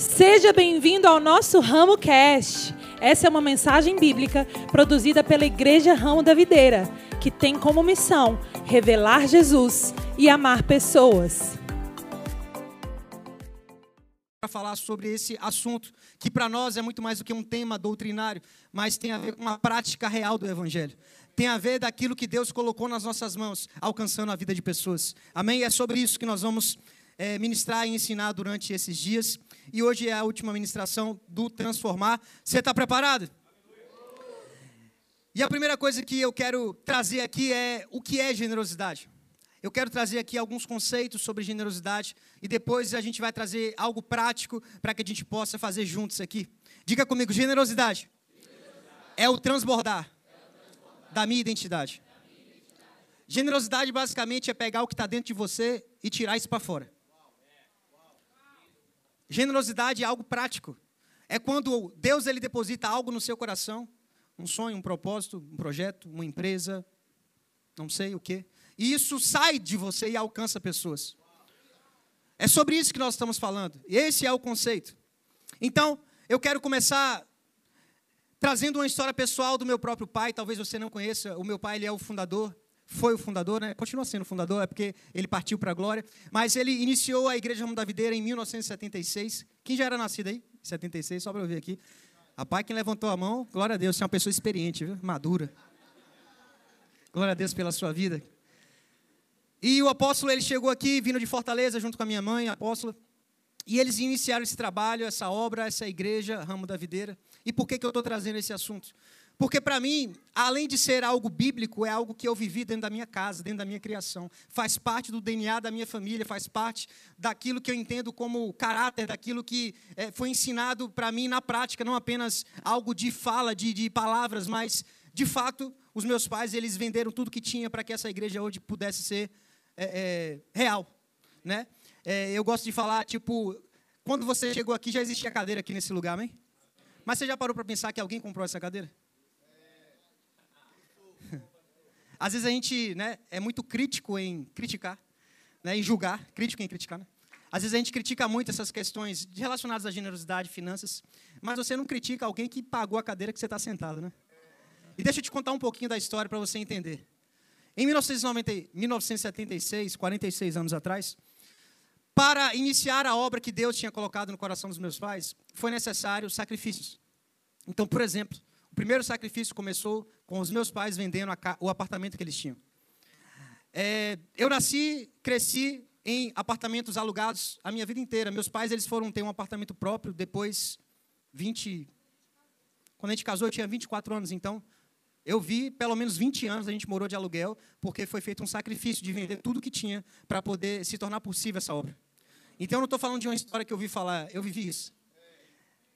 Seja bem-vindo ao nosso Ramo Cast. Essa é uma mensagem bíblica produzida pela Igreja Ramo da Videira, que tem como missão revelar Jesus e amar pessoas. Para falar sobre esse assunto, que para nós é muito mais do que um tema doutrinário, mas tem a ver com uma prática real do Evangelho. Tem a ver daquilo que Deus colocou nas nossas mãos, alcançando a vida de pessoas. Amém? E é sobre isso que nós vamos é, ministrar e ensinar durante esses dias. E hoje é a última ministração do Transformar. Você está preparado? E a primeira coisa que eu quero trazer aqui é o que é generosidade. Eu quero trazer aqui alguns conceitos sobre generosidade e depois a gente vai trazer algo prático para que a gente possa fazer juntos aqui. Diga comigo, generosidade, generosidade. é o é o transbordar. da minha identidade. Generosidade basicamente é pegar o que está dentro de você e tirar isso para fora. Generosidade é algo prático. É quando Deus ele deposita algo no seu coração, um sonho, um propósito, um projeto, uma empresa, não sei o quê. E isso sai de você e alcança pessoas. É sobre isso que nós estamos falando. Esse é o conceito. Então, eu quero começar trazendo uma história pessoal do meu próprio pai. Talvez você não conheça. O meu pai ele é o fundador foi o fundador, né? continua sendo fundador, é porque ele partiu para a glória. Mas ele iniciou a Igreja Ramo da Videira em 1976. Quem já era nascido aí? 76, só para eu ver aqui. Rapaz, quem levantou a mão, glória a Deus, você é uma pessoa experiente, viu? madura. Glória a Deus pela sua vida. E o apóstolo, ele chegou aqui, vindo de Fortaleza, junto com a minha mãe, a apóstola. E eles iniciaram esse trabalho, essa obra, essa igreja, Ramo da Videira. E por que, que eu estou trazendo esse assunto? Porque para mim, além de ser algo bíblico, é algo que eu vivi dentro da minha casa, dentro da minha criação. Faz parte do DNA da minha família, faz parte daquilo que eu entendo como caráter, daquilo que é, foi ensinado para mim na prática, não apenas algo de fala, de, de palavras, mas de fato, os meus pais eles venderam tudo que tinha para que essa igreja hoje pudesse ser é, é, real, né? Eu gosto de falar tipo, quando você chegou aqui já existia cadeira aqui nesse lugar, amém? Mas você já parou para pensar que alguém comprou essa cadeira? Às vezes a gente né, é muito crítico em criticar, né, em julgar, crítico em criticar. Né? Às vezes a gente critica muito essas questões relacionadas à generosidade, finanças, mas você não critica alguém que pagou a cadeira que você está sentado. Né? E deixa eu te contar um pouquinho da história para você entender. Em 1990, 1976, 46 anos atrás, para iniciar a obra que Deus tinha colocado no coração dos meus pais, foi necessário sacrifícios. Então, por exemplo, o primeiro sacrifício começou com os meus pais vendendo o apartamento que eles tinham. É, eu nasci, cresci em apartamentos alugados a minha vida inteira. Meus pais eles foram ter um apartamento próprio depois 20 Quando a gente casou, eu tinha 24 anos, então eu vi pelo menos 20 anos a gente morou de aluguel, porque foi feito um sacrifício de vender tudo que tinha para poder se tornar possível essa obra. Então eu não estou falando de uma história que eu vi falar, eu vivi isso.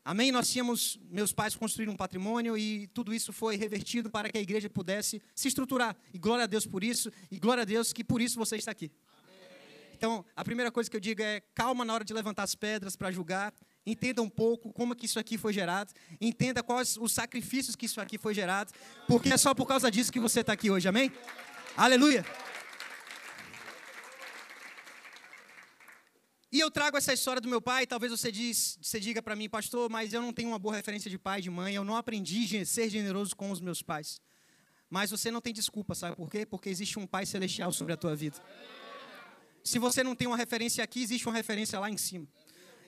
Amém? Nós tínhamos, meus pais construíram um patrimônio e tudo isso foi revertido para que a igreja pudesse se estruturar. E glória a Deus por isso, e glória a Deus que por isso você está aqui. Amém. Então, a primeira coisa que eu digo é calma na hora de levantar as pedras para julgar. Entenda um pouco como que isso aqui foi gerado. Entenda quais os sacrifícios que isso aqui foi gerado. Porque é só por causa disso que você está aqui hoje. Amém? Aleluia. E eu trago essa história do meu pai, talvez você, diz, você diga para mim, pastor, mas eu não tenho uma boa referência de pai de mãe, eu não aprendi a ser generoso com os meus pais. Mas você não tem desculpa, sabe por quê? Porque existe um pai celestial sobre a tua vida. Se você não tem uma referência aqui, existe uma referência lá em cima.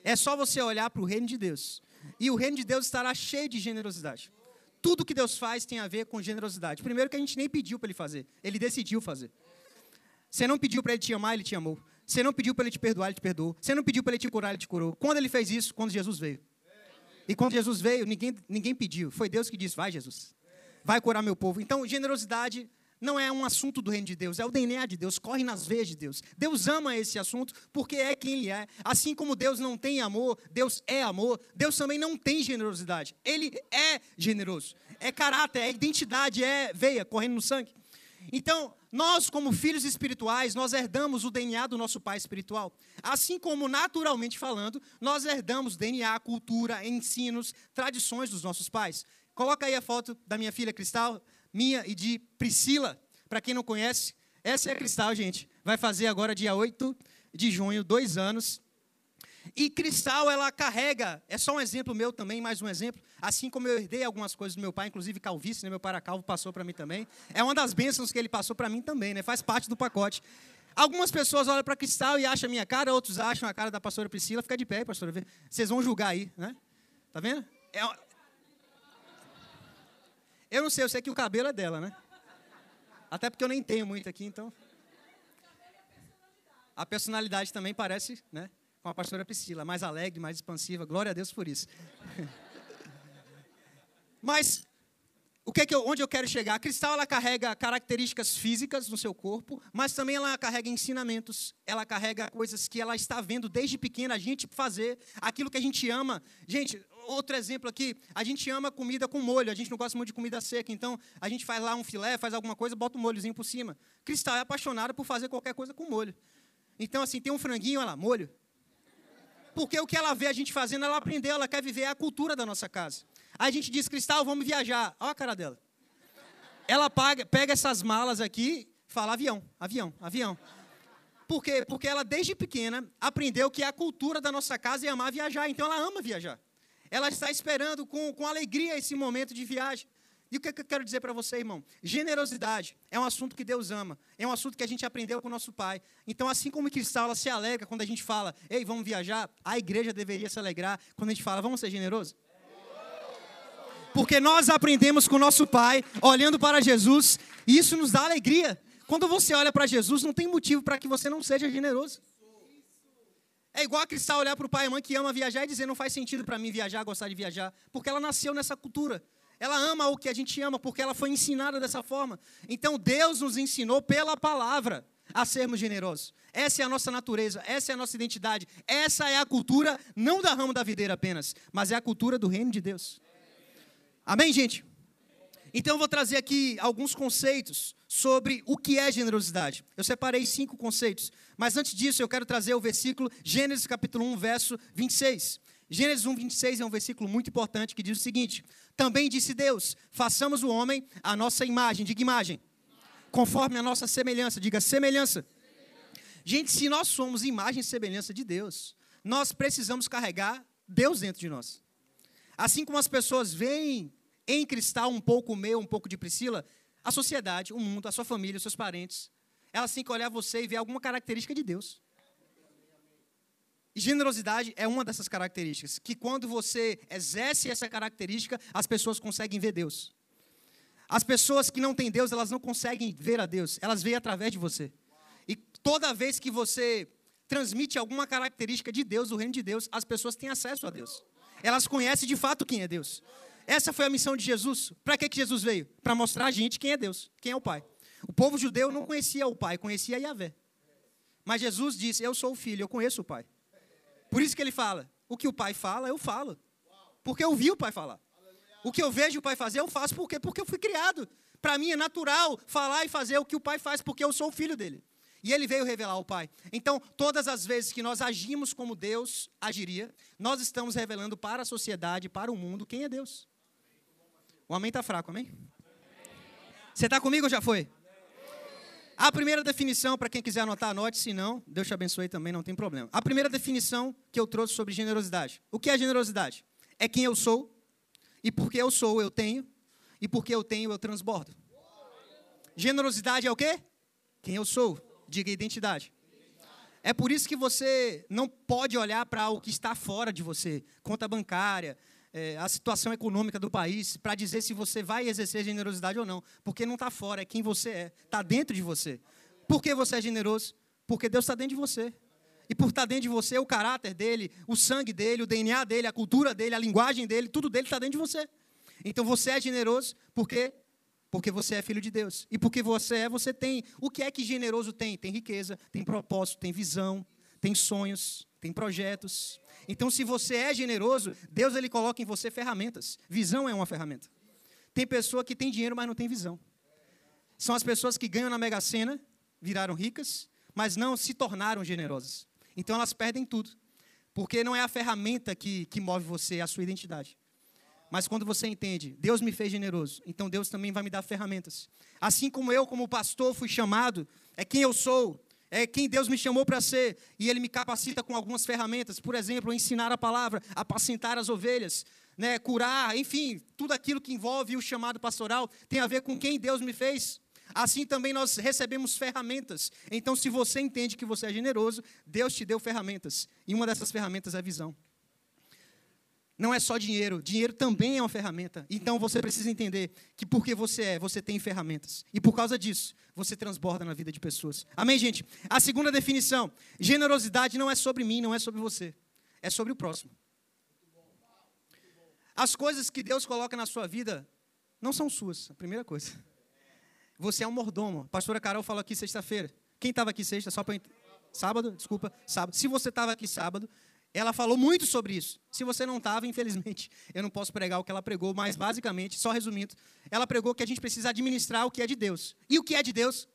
É só você olhar para o reino de Deus. E o reino de Deus estará cheio de generosidade. Tudo que Deus faz tem a ver com generosidade. Primeiro que a gente nem pediu para ele fazer, ele decidiu fazer. Você não pediu para ele te amar, ele te amou. Você não pediu para ele te perdoar, ele te perdoou. Você não pediu para ele te curar, ele te curou. Quando ele fez isso? Quando Jesus veio. E quando Jesus veio, ninguém, ninguém pediu. Foi Deus que disse: Vai, Jesus. Vai curar meu povo. Então, generosidade não é um assunto do reino de Deus, é o DNA de Deus, corre nas veias de Deus. Deus ama esse assunto porque é quem Ele é. Assim como Deus não tem amor, Deus é amor, Deus também não tem generosidade. Ele é generoso. É caráter, é identidade, é veia correndo no sangue. Então, nós, como filhos espirituais, nós herdamos o DNA do nosso pai espiritual. Assim como, naturalmente falando, nós herdamos DNA, cultura, ensinos, tradições dos nossos pais. Coloca aí a foto da minha filha Cristal, minha e de Priscila. Para quem não conhece, essa é a Cristal, gente. Vai fazer agora, dia 8 de junho, dois anos. E cristal, ela carrega, é só um exemplo meu também, mais um exemplo. Assim como eu herdei algumas coisas do meu pai, inclusive calvície, né? meu pai era calvo, passou para mim também. É uma das bênçãos que ele passou para mim também, né? Faz parte do pacote. Algumas pessoas olham para cristal e acham a minha cara, outros acham a cara da pastora Priscila. Fica de pé, pastora. Vocês vão julgar aí, né? Tá vendo? É... Eu não sei, eu sei que o cabelo é dela, né? Até porque eu nem tenho muito aqui, então. A personalidade também parece, né? Com a pastora Priscila, mais alegre, mais expansiva. Glória a Deus por isso. Mas o que, é que eu, onde eu quero chegar? A cristal ela carrega características físicas no seu corpo, mas também ela carrega ensinamentos, ela carrega coisas que ela está vendo desde pequena a gente fazer, aquilo que a gente ama. Gente, outro exemplo aqui, a gente ama comida com molho, a gente não gosta muito de comida seca, então a gente faz lá um filé, faz alguma coisa, bota um molhozinho por cima. Cristal é apaixonada por fazer qualquer coisa com molho. Então, assim, tem um franguinho, olha lá, molho. Porque o que ela vê a gente fazendo, ela aprendeu, ela quer viver a cultura da nossa casa. Aí a gente diz, Cristal, vamos viajar. Olha a cara dela. Ela paga, pega essas malas aqui, fala avião, avião, avião. Por quê? Porque ela, desde pequena, aprendeu que a cultura da nossa casa é amar viajar. Então, ela ama viajar. Ela está esperando com, com alegria esse momento de viagem. E o que, eu quero dizer para você, irmão? Generosidade é um assunto que Deus ama. É um assunto que a gente aprendeu com o nosso Pai. Então, assim como o cristal ela se alegra quando a gente fala, ei, vamos viajar, a igreja deveria se alegrar quando a gente fala, vamos ser generosos? Porque nós aprendemos com o nosso Pai, olhando para Jesus, e isso nos dá alegria. Quando você olha para Jesus, não tem motivo para que você não seja generoso. É igual a Cristal olhar para o pai e mãe que ama viajar e dizer não faz sentido para mim viajar, gostar de viajar, porque ela nasceu nessa cultura. Ela ama o que a gente ama porque ela foi ensinada dessa forma. Então Deus nos ensinou pela palavra a sermos generosos. Essa é a nossa natureza, essa é a nossa identidade, essa é a cultura não da ramo da videira apenas, mas é a cultura do reino de Deus. Amém, gente? Então eu vou trazer aqui alguns conceitos sobre o que é generosidade. Eu separei cinco conceitos, mas antes disso eu quero trazer o versículo Gênesis capítulo 1, verso 26. Gênesis 1, 26 é um versículo muito importante que diz o seguinte: Também disse Deus: façamos o homem a nossa imagem, diga imagem, conforme a nossa semelhança, diga semelhança. Gente, se nós somos imagem e semelhança de Deus, nós precisamos carregar Deus dentro de nós. Assim como as pessoas veem em cristal um pouco meu, um pouco de Priscila, a sociedade, o mundo, a sua família, os seus parentes, elas têm que olhar você e ver alguma característica de Deus. E generosidade é uma dessas características, que quando você exerce essa característica, as pessoas conseguem ver Deus. As pessoas que não têm Deus, elas não conseguem ver a Deus, elas veem através de você. E toda vez que você transmite alguma característica de Deus, do reino de Deus, as pessoas têm acesso a Deus. Elas conhecem de fato quem é Deus. Essa foi a missão de Jesus. Para que, que Jesus veio? Para mostrar a gente quem é Deus, quem é o Pai. O povo judeu não conhecia o Pai, conhecia Yahvé. Mas Jesus disse: Eu sou o filho, eu conheço o Pai. Por isso que ele fala: o que o pai fala, eu falo. Porque eu vi o pai falar. O que eu vejo o pai fazer, eu faço. Por quê? Porque eu fui criado. Para mim é natural falar e fazer o que o pai faz, porque eu sou o filho dele. E ele veio revelar o Pai. Então, todas as vezes que nós agimos como Deus agiria, nós estamos revelando para a sociedade, para o mundo, quem é Deus. O amém está fraco, amém? Você está comigo ou já foi? A primeira definição, para quem quiser anotar, anote, se não, Deus te abençoe também, não tem problema. A primeira definição que eu trouxe sobre generosidade. O que é generosidade? É quem eu sou, e porque eu sou, eu tenho, e porque eu tenho, eu transbordo. Generosidade é o quê? Quem eu sou. Diga identidade. É por isso que você não pode olhar para o que está fora de você, conta bancária, é, a situação econômica do país para dizer se você vai exercer generosidade ou não. Porque não está fora, é quem você é. Está dentro de você. Por que você é generoso? Porque Deus está dentro de você. E por estar tá dentro de você, o caráter dele, o sangue dele, o DNA dele, a cultura dele, a linguagem dele, tudo dele está dentro de você. Então você é generoso porque porque você é filho de Deus. E porque você é, você tem. O que é que generoso tem? Tem riqueza, tem propósito, tem visão, tem sonhos, tem projetos. Então, se você é generoso, Deus ele coloca em você ferramentas. Visão é uma ferramenta. Tem pessoa que tem dinheiro, mas não tem visão. São as pessoas que ganham na Mega Sena, viraram ricas, mas não se tornaram generosas. Então, elas perdem tudo. Porque não é a ferramenta que, que move você, é a sua identidade. Mas quando você entende, Deus me fez generoso, então Deus também vai me dar ferramentas. Assim como eu, como pastor, fui chamado, é quem eu sou, é quem Deus me chamou para ser, e Ele me capacita com algumas ferramentas, por exemplo, ensinar a palavra, apacentar as ovelhas, né, curar, enfim, tudo aquilo que envolve o chamado pastoral tem a ver com quem Deus me fez. Assim também nós recebemos ferramentas. Então, se você entende que você é generoso, Deus te deu ferramentas, e uma dessas ferramentas é a visão. Não é só dinheiro, dinheiro também é uma ferramenta. Então você precisa entender que porque você é, você tem ferramentas. E por causa disso, você transborda na vida de pessoas. Amém, gente? A segunda definição: generosidade não é sobre mim, não é sobre você. É sobre o próximo. As coisas que Deus coloca na sua vida não são suas, a primeira coisa. Você é um mordomo. A pastora Carol falou aqui sexta-feira. Quem estava aqui sexta? Só para. Sábado? Desculpa, sábado. Se você estava aqui sábado, ela falou muito sobre isso. Se você não estava, infelizmente, eu não posso pregar o que ela pregou, mas basicamente, só resumindo, ela pregou que a gente precisa administrar o que é de Deus. E o que é de Deus?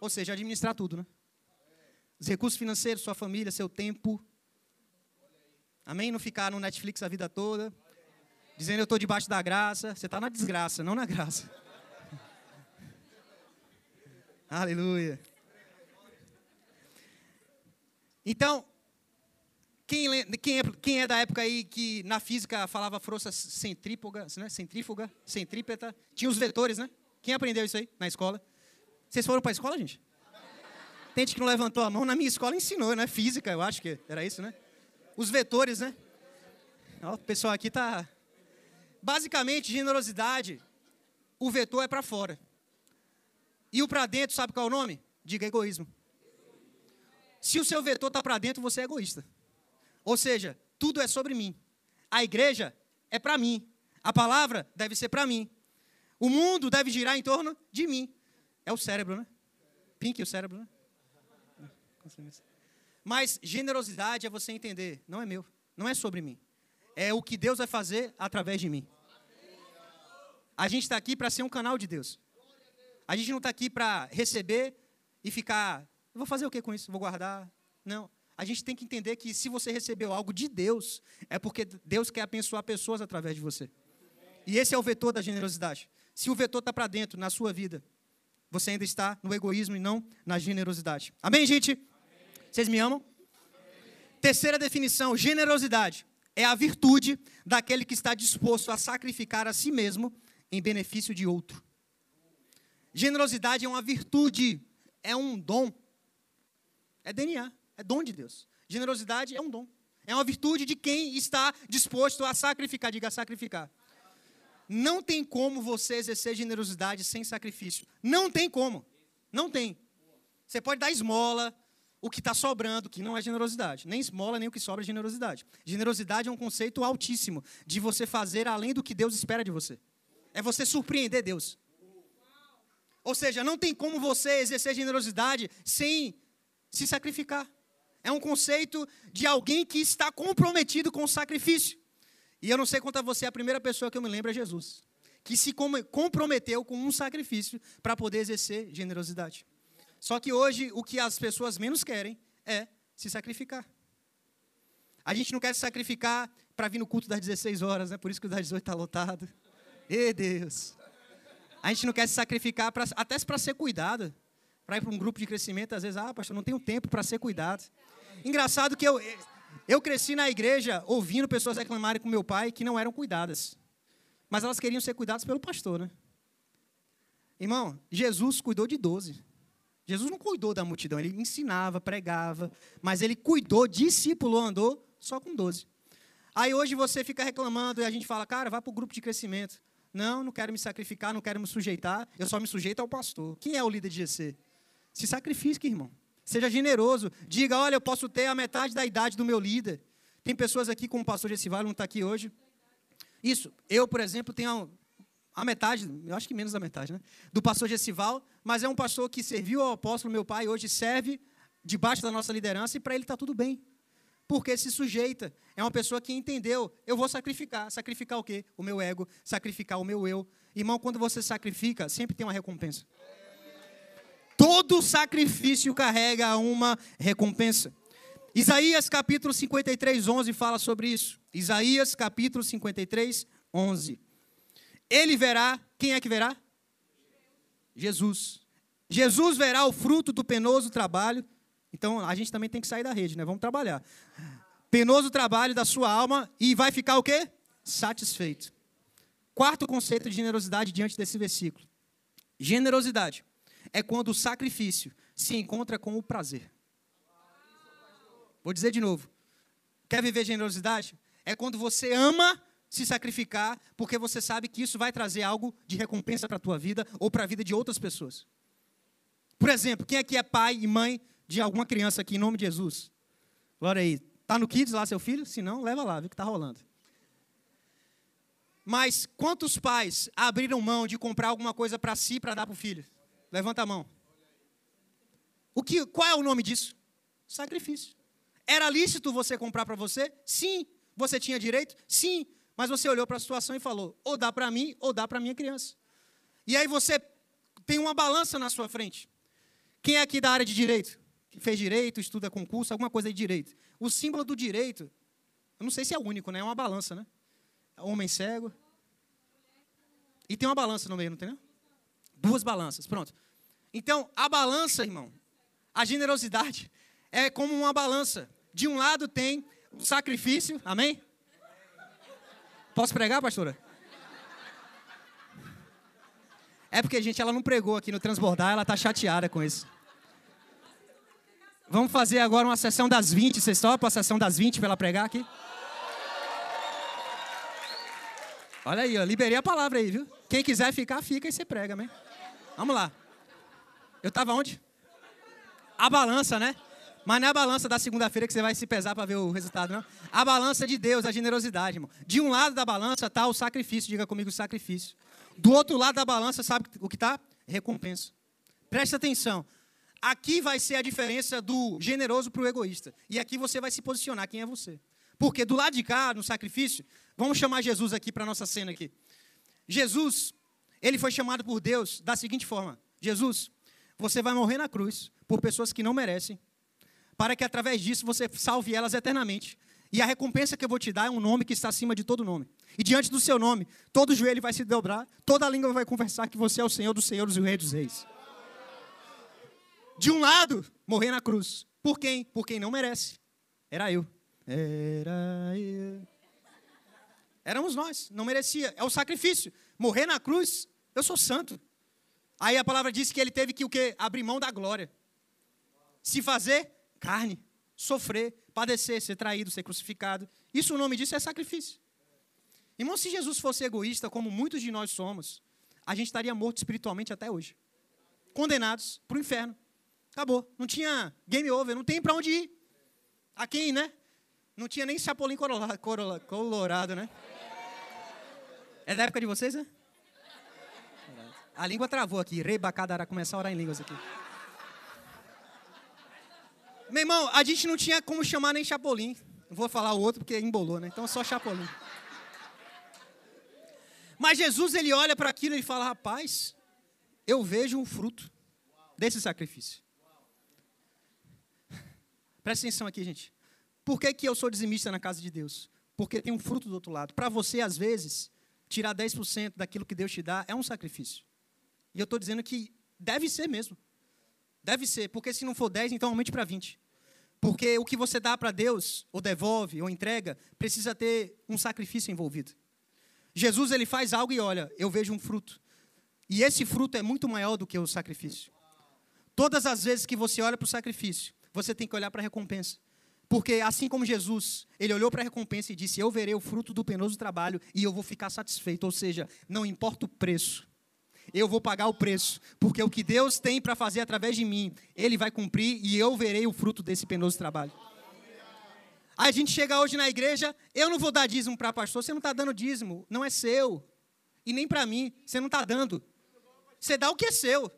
Ou seja, administrar tudo, né? Os recursos financeiros, sua família, seu tempo. Amém? Não ficar no Netflix a vida toda, dizendo eu estou debaixo da graça. Você está na desgraça, não na graça. Aleluia. Então, quem, quem, é, quem, é, da época aí que na física falava força centrífuga, né? centrífuga, centrípeta, tinha os vetores, né? Quem aprendeu isso aí na escola? Vocês foram para a escola, gente? Tem gente que não levantou a mão, na minha escola ensinou, né? Física, eu acho que era isso, né? Os vetores, né? Ó, o pessoal aqui tá. Basicamente, generosidade, o vetor é para fora. E o para dentro, sabe qual é o nome? Diga egoísmo. Se o seu vetor está para dentro, você é egoísta. Ou seja, tudo é sobre mim. A igreja é para mim. A palavra deve ser para mim. O mundo deve girar em torno de mim. É o cérebro, né? Pink, o cérebro, né? Mas generosidade é você entender, não é meu, não é sobre mim. É o que Deus vai fazer através de mim. A gente está aqui para ser um canal de Deus. A gente não está aqui para receber e ficar. Vou fazer o que com isso? Vou guardar? Não a gente tem que entender que se você recebeu algo de Deus, é porque Deus quer abençoar pessoas através de você. E esse é o vetor da generosidade. Se o vetor está para dentro, na sua vida, você ainda está no egoísmo e não na generosidade. Amém, gente? Amém. Vocês me amam? Amém. Terceira definição: generosidade é a virtude daquele que está disposto a sacrificar a si mesmo em benefício de outro. Generosidade é uma virtude, é um dom, é DNA. É dom de Deus. Generosidade é um dom. É uma virtude de quem está disposto a sacrificar. Diga sacrificar. Não tem como você exercer generosidade sem sacrifício. Não tem como. Não tem. Você pode dar esmola, o que está sobrando, que não é generosidade. Nem esmola, nem o que sobra é generosidade. Generosidade é um conceito altíssimo de você fazer além do que Deus espera de você. É você surpreender Deus. Ou seja, não tem como você exercer generosidade sem se sacrificar. É um conceito de alguém que está comprometido com o sacrifício. E eu não sei quanto a você, a primeira pessoa que eu me lembro é Jesus, que se comprometeu com um sacrifício para poder exercer generosidade. Só que hoje o que as pessoas menos querem é se sacrificar. A gente não quer se sacrificar para vir no culto das 16 horas, né? Por isso que o das 18 está lotado. E Deus. A gente não quer se sacrificar pra, até para ser cuidado. Para ir para um grupo de crescimento, às vezes, ah, pastor, não tenho tempo para ser cuidado. Engraçado que eu, eu cresci na igreja ouvindo pessoas reclamarem com meu pai que não eram cuidadas. Mas elas queriam ser cuidadas pelo pastor, né? Irmão, Jesus cuidou de 12. Jesus não cuidou da multidão, ele ensinava, pregava, mas ele cuidou, discipulou, andou só com 12. Aí hoje você fica reclamando e a gente fala, cara, vai para o grupo de crescimento. Não, não quero me sacrificar, não quero me sujeitar, eu só me sujeito ao pastor. Quem é o líder de GC? Se sacrifique, irmão. Seja generoso. Diga, olha, eu posso ter a metade da idade do meu líder. Tem pessoas aqui, como o pastor Gessival, não está aqui hoje. Isso. Eu, por exemplo, tenho a metade, eu acho que menos da metade, né? Do pastor Gessival, mas é um pastor que serviu ao apóstolo, meu pai, hoje serve debaixo da nossa liderança e para ele está tudo bem. Porque se sujeita. É uma pessoa que entendeu, eu vou sacrificar. Sacrificar o quê? O meu ego, sacrificar o meu eu. Irmão, quando você sacrifica, sempre tem uma recompensa. Todo sacrifício carrega uma recompensa. Isaías capítulo 53, 11 fala sobre isso. Isaías capítulo 53, 11. Ele verá, quem é que verá? Jesus. Jesus verá o fruto do penoso trabalho. Então a gente também tem que sair da rede, né? Vamos trabalhar. Penoso trabalho da sua alma e vai ficar o quê? Satisfeito. Quarto conceito de generosidade diante desse versículo. Generosidade é quando o sacrifício se encontra com o prazer. Vou dizer de novo. Quer viver generosidade? É quando você ama se sacrificar, porque você sabe que isso vai trazer algo de recompensa para a tua vida ou para a vida de outras pessoas. Por exemplo, quem aqui é pai e mãe de alguma criança aqui, em nome de Jesus? Glória aí. Tá no Kids lá, seu filho? Se não, leva lá, viu que tá rolando. Mas quantos pais abriram mão de comprar alguma coisa para si para dar para o filho? Levanta a mão. O que, qual é o nome disso? Sacrifício. Era lícito você comprar para você? Sim. Você tinha direito? Sim. Mas você olhou para a situação e falou: ou dá para mim, ou dá para minha criança. E aí você tem uma balança na sua frente. Quem é aqui da área de direito? Que fez direito, estuda concurso, alguma coisa de direito. O símbolo do direito, eu não sei se é único, né? É uma balança, né? Homem cego. E tem uma balança no meio, não tem? Não? Duas balanças, pronto. Então, a balança, irmão, a generosidade é como uma balança. De um lado tem o sacrifício, amém? Posso pregar, pastora? É porque, gente, ela não pregou aqui no Transbordar, ela está chateada com isso. Vamos fazer agora uma sessão das 20. Vocês topam a sessão das 20 para ela pregar aqui? Olha aí, ó, liberei a palavra aí, viu? Quem quiser ficar, fica e você prega, amém? Vamos lá. Eu estava onde? A balança, né? Mas não é a balança da segunda-feira que você vai se pesar para ver o resultado, não. A balança de Deus, a generosidade, irmão. De um lado da balança está o sacrifício, diga comigo o sacrifício. Do outro lado da balança, sabe o que está? Recompensa. Presta atenção. Aqui vai ser a diferença do generoso para o egoísta. E aqui você vai se posicionar quem é você. Porque do lado de cá, no sacrifício, vamos chamar Jesus aqui para a nossa cena aqui. Jesus, ele foi chamado por Deus da seguinte forma: Jesus, você vai morrer na cruz por pessoas que não merecem, para que através disso você salve elas eternamente. E a recompensa que eu vou te dar é um nome que está acima de todo nome. E diante do seu nome, todo joelho vai se dobrar, toda língua vai conversar que você é o Senhor dos Senhores e o Rei dos Reis. De um lado, morrer na cruz. Por quem? Por quem não merece. Era eu. Era eu. Éramos nós, não merecia. É o sacrifício. Morrer na cruz, eu sou santo. Aí a palavra diz que ele teve que o quê? Abrir mão da glória. Se fazer carne, sofrer, padecer, ser traído, ser crucificado. Isso o nome disso é sacrifício. Irmão, se Jesus fosse egoísta, como muitos de nós somos, a gente estaria morto espiritualmente até hoje. Condenados para o inferno. Acabou. Não tinha game over, não tem para onde ir. A quem, né? Não tinha nem Chapolin colorado, né? É da época de vocês, né? A língua travou aqui. Rebacadara, começar a orar em línguas aqui. Meu irmão, a gente não tinha como chamar nem Chapolin. Não vou falar o outro porque embolou, né? Então só Chapolin. Mas Jesus, ele olha para aquilo e fala: rapaz, eu vejo um fruto desse sacrifício. Presta atenção aqui, gente. Por que, que eu sou dizimista na casa de Deus? Porque tem um fruto do outro lado. Para você, às vezes, tirar 10% daquilo que Deus te dá é um sacrifício. E eu estou dizendo que deve ser mesmo. Deve ser, porque se não for 10, então aumente para 20. Porque o que você dá para Deus, ou devolve, ou entrega, precisa ter um sacrifício envolvido. Jesus ele faz algo e olha, eu vejo um fruto. E esse fruto é muito maior do que o sacrifício. Todas as vezes que você olha para o sacrifício, você tem que olhar para a recompensa. Porque assim como Jesus, ele olhou para a recompensa e disse: Eu verei o fruto do penoso trabalho e eu vou ficar satisfeito. Ou seja, não importa o preço, eu vou pagar o preço, porque o que Deus tem para fazer através de mim, Ele vai cumprir e eu verei o fruto desse penoso trabalho. Aí a gente chega hoje na igreja, eu não vou dar dízimo para pastor, você não está dando dízimo, não é seu. E nem para mim, você não está dando. Você dá o que é seu.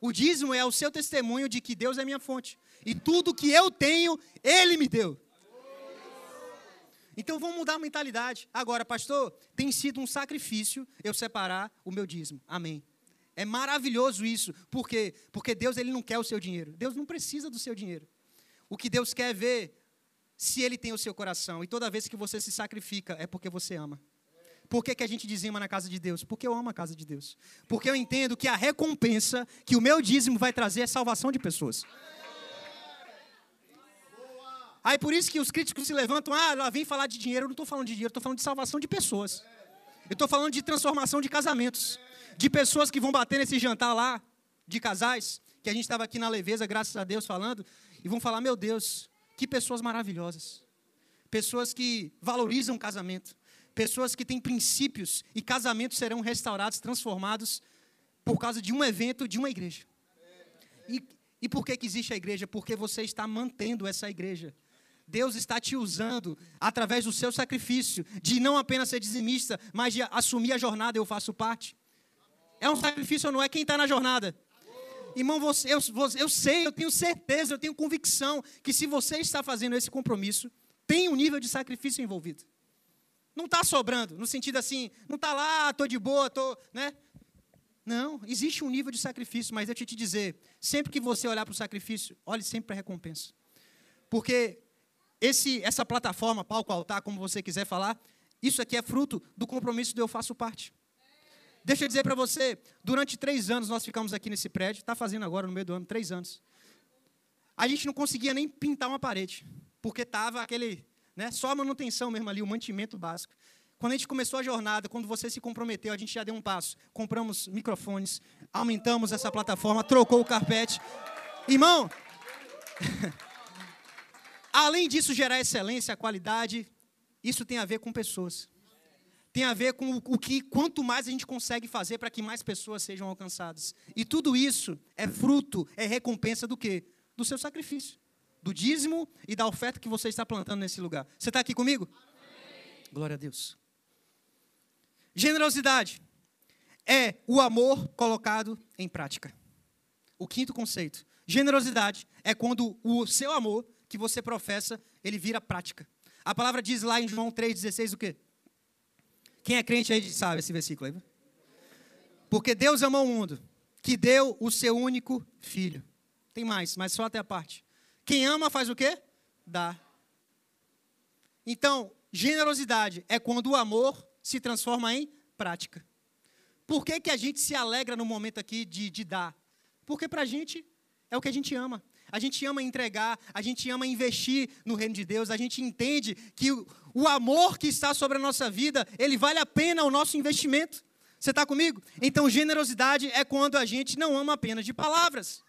O dízimo é o seu testemunho de que Deus é minha fonte. E tudo que eu tenho, Ele me deu. Então vamos mudar a mentalidade. Agora, pastor, tem sido um sacrifício eu separar o meu dízimo. Amém. É maravilhoso isso. Por quê? Porque Deus ele não quer o seu dinheiro. Deus não precisa do seu dinheiro. O que Deus quer é ver se ele tem o seu coração. E toda vez que você se sacrifica é porque você ama. Por que, que a gente dizima na casa de Deus? Porque eu amo a casa de Deus. Porque eu entendo que a recompensa que o meu dízimo vai trazer é salvação de pessoas. Aí por isso que os críticos se levantam, ah, lá vem falar de dinheiro. Eu não estou falando de dinheiro, estou falando de salvação de pessoas. Eu estou falando de transformação de casamentos. De pessoas que vão bater nesse jantar lá, de casais, que a gente estava aqui na leveza, graças a Deus, falando, e vão falar, meu Deus, que pessoas maravilhosas. Pessoas que valorizam o casamento pessoas que têm princípios e casamentos serão restaurados, transformados por causa de um evento de uma igreja. E, e por que, que existe a igreja? Porque você está mantendo essa igreja. Deus está te usando através do seu sacrifício, de não apenas ser dizimista, mas de assumir a jornada, eu faço parte. É um sacrifício ou não é? Quem está na jornada? Irmão, você, eu, eu sei, eu tenho certeza, eu tenho convicção que se você está fazendo esse compromisso, tem um nível de sacrifício envolvido. Não está sobrando, no sentido assim, não está lá, estou de boa, estou, né? Não, existe um nível de sacrifício, mas eu te te dizer, sempre que você olhar para o sacrifício, olhe sempre para a recompensa. Porque esse, essa plataforma, palco, altar, como você quiser falar, isso aqui é fruto do compromisso do Eu Faço Parte. Deixa eu dizer para você, durante três anos nós ficamos aqui nesse prédio, está fazendo agora no meio do ano, três anos. A gente não conseguia nem pintar uma parede, porque estava aquele né? Só a manutenção mesmo ali, o mantimento básico. Quando a gente começou a jornada, quando você se comprometeu, a gente já deu um passo. Compramos microfones, aumentamos essa plataforma, trocou o carpete. Irmão, além disso gerar excelência, qualidade, isso tem a ver com pessoas. Tem a ver com o que quanto mais a gente consegue fazer para que mais pessoas sejam alcançadas. E tudo isso é fruto, é recompensa do quê? Do seu sacrifício do dízimo e da oferta que você está plantando nesse lugar. Você está aqui comigo? Amém. Glória a Deus. Generosidade é o amor colocado em prática. O quinto conceito. Generosidade é quando o seu amor que você professa, ele vira prática. A palavra diz lá em João 3,16 o quê? Quem é crente aí sabe esse versículo aí. Porque Deus amou o mundo, que deu o seu único filho. Tem mais, mas só até a parte. Quem ama faz o quê? Dá. Então, generosidade é quando o amor se transforma em prática. Por que, que a gente se alegra no momento aqui de, de dar? Porque para a gente é o que a gente ama. A gente ama entregar, a gente ama investir no reino de Deus, a gente entende que o, amor que está sobre a nossa vida, ele vale a pena o nosso investimento. Você está comigo? Então, generosidade é quando a gente não ama apenas de palavras.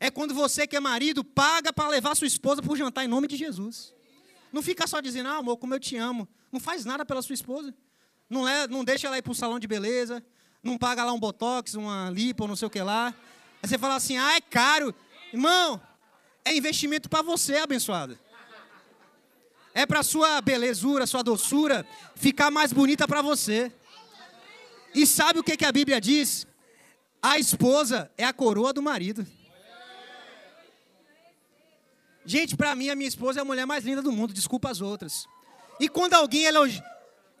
É quando você que é marido paga para levar sua esposa para o jantar em nome de Jesus. Não fica só dizendo, ah, amor, como eu te amo. Não faz nada pela sua esposa. Não, é, não deixa ela ir para o salão de beleza. Não paga lá um botox, uma lipo, não sei o que lá. Aí você fala assim, ah, é caro. Irmão, é investimento para você, abençoado. É para sua belezura, sua doçura ficar mais bonita para você. E sabe o que, que a Bíblia diz? A esposa é a coroa do marido. Gente, para mim, a minha esposa é a mulher mais linda do mundo, desculpa as outras. E quando alguém elogia,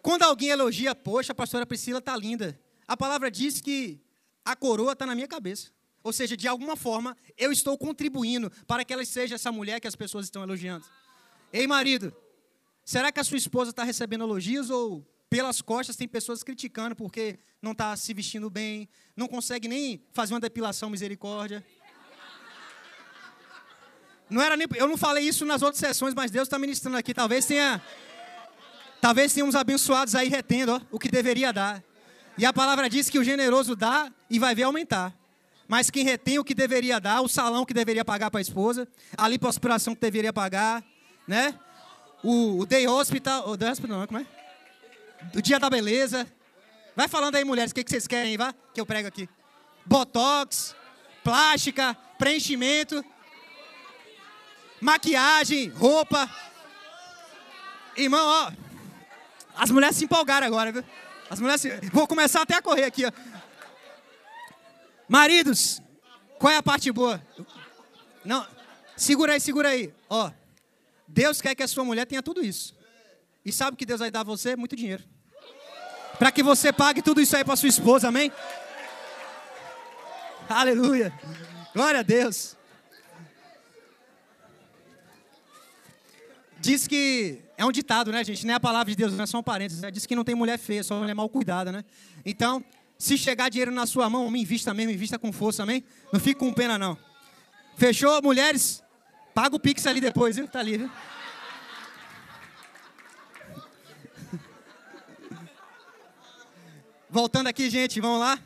quando alguém elogia, poxa, a pastora Priscila tá linda. A palavra diz que a coroa está na minha cabeça. Ou seja, de alguma forma, eu estou contribuindo para que ela seja essa mulher que as pessoas estão elogiando. Ei, marido, será que a sua esposa está recebendo elogios ou pelas costas tem pessoas criticando porque não está se vestindo bem, não consegue nem fazer uma depilação misericórdia? Não era nem, eu não falei isso nas outras sessões, mas Deus está ministrando aqui. Talvez tenha, talvez tenha uns abençoados aí retendo ó, o que deveria dar. E a palavra diz que o generoso dá e vai ver aumentar. Mas quem retém o que deveria dar, o salão que deveria pagar para a esposa, a lipoaspiração que deveria pagar, né? O, o day hospital, o day hospital não, como é? O dia da beleza. Vai falando aí, mulheres, o que, que vocês querem, vá? Que eu prego aqui. Botox, plástica, preenchimento maquiagem, roupa. Irmão, ó. As mulheres se empolgaram agora, viu? As mulheres se... Vou começar até a correr aqui, ó. Maridos, qual é a parte boa? Não, segura aí, segura aí. Ó, Deus quer que a sua mulher tenha tudo isso. E sabe que Deus vai dar a você? Muito dinheiro. Para que você pague tudo isso aí para sua esposa, amém? Aleluia. Glória a Deus. Diz que. É um ditado, né, gente? Não é a palavra de Deus, não é só um parênteses. Né? Diz que não tem mulher feia, só mulher mal cuidada, né? Então, se chegar dinheiro na sua mão, me invista mesmo, invista com força, amém? Não fique com pena, não. Fechou, mulheres? Paga o Pix ali depois, viu? Tá ali, viu? Voltando aqui, gente, vamos lá?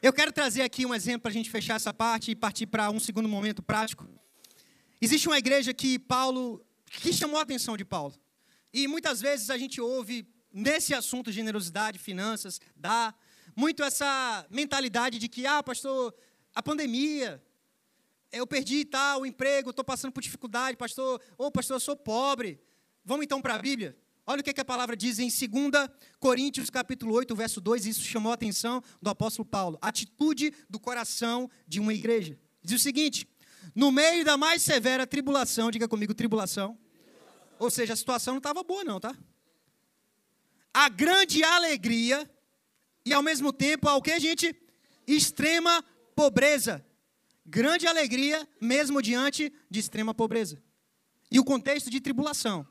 Eu quero trazer aqui um exemplo para a gente fechar essa parte e partir para um segundo momento prático. Existe uma igreja que Paulo, que chamou a atenção de Paulo. E muitas vezes a gente ouve nesse assunto de generosidade, finanças, dá muito essa mentalidade de que, ah, pastor, a pandemia, eu perdi tal, o emprego, estou passando por dificuldade, pastor, ou oh, pastor, eu sou pobre. Vamos então para a Bíblia? Olha o que, a palavra diz em 2 Coríntios capítulo 8, verso 2, isso chamou a atenção do apóstolo Paulo. Atitude do coração de uma igreja. Diz o seguinte: no meio da mais severa tribulação, diga comigo, tribulação. Ou seja, a situação não estava boa, não, tá? A grande alegria e ao mesmo tempo ao que, gente? Extrema pobreza. Grande alegria, mesmo diante de extrema pobreza. E o contexto de tribulação.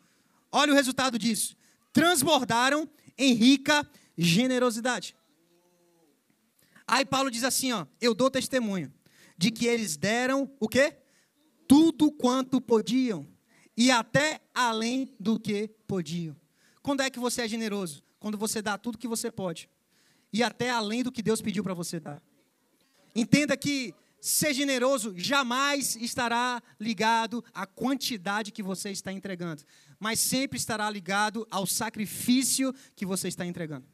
Olha o resultado disso. Transbordaram em rica generosidade. Aí Paulo diz assim, ó, eu dou testemunho de que eles deram o quê? Tudo quanto podiam e até além do que podiam. Quando é que você é generoso? Quando você dá tudo que você pode e até além do que Deus pediu para você dar. Entenda que ser generoso jamais estará ligado à quantidade que você está entregando, mas sempre estará ligado ao sacrifício que você está entregando.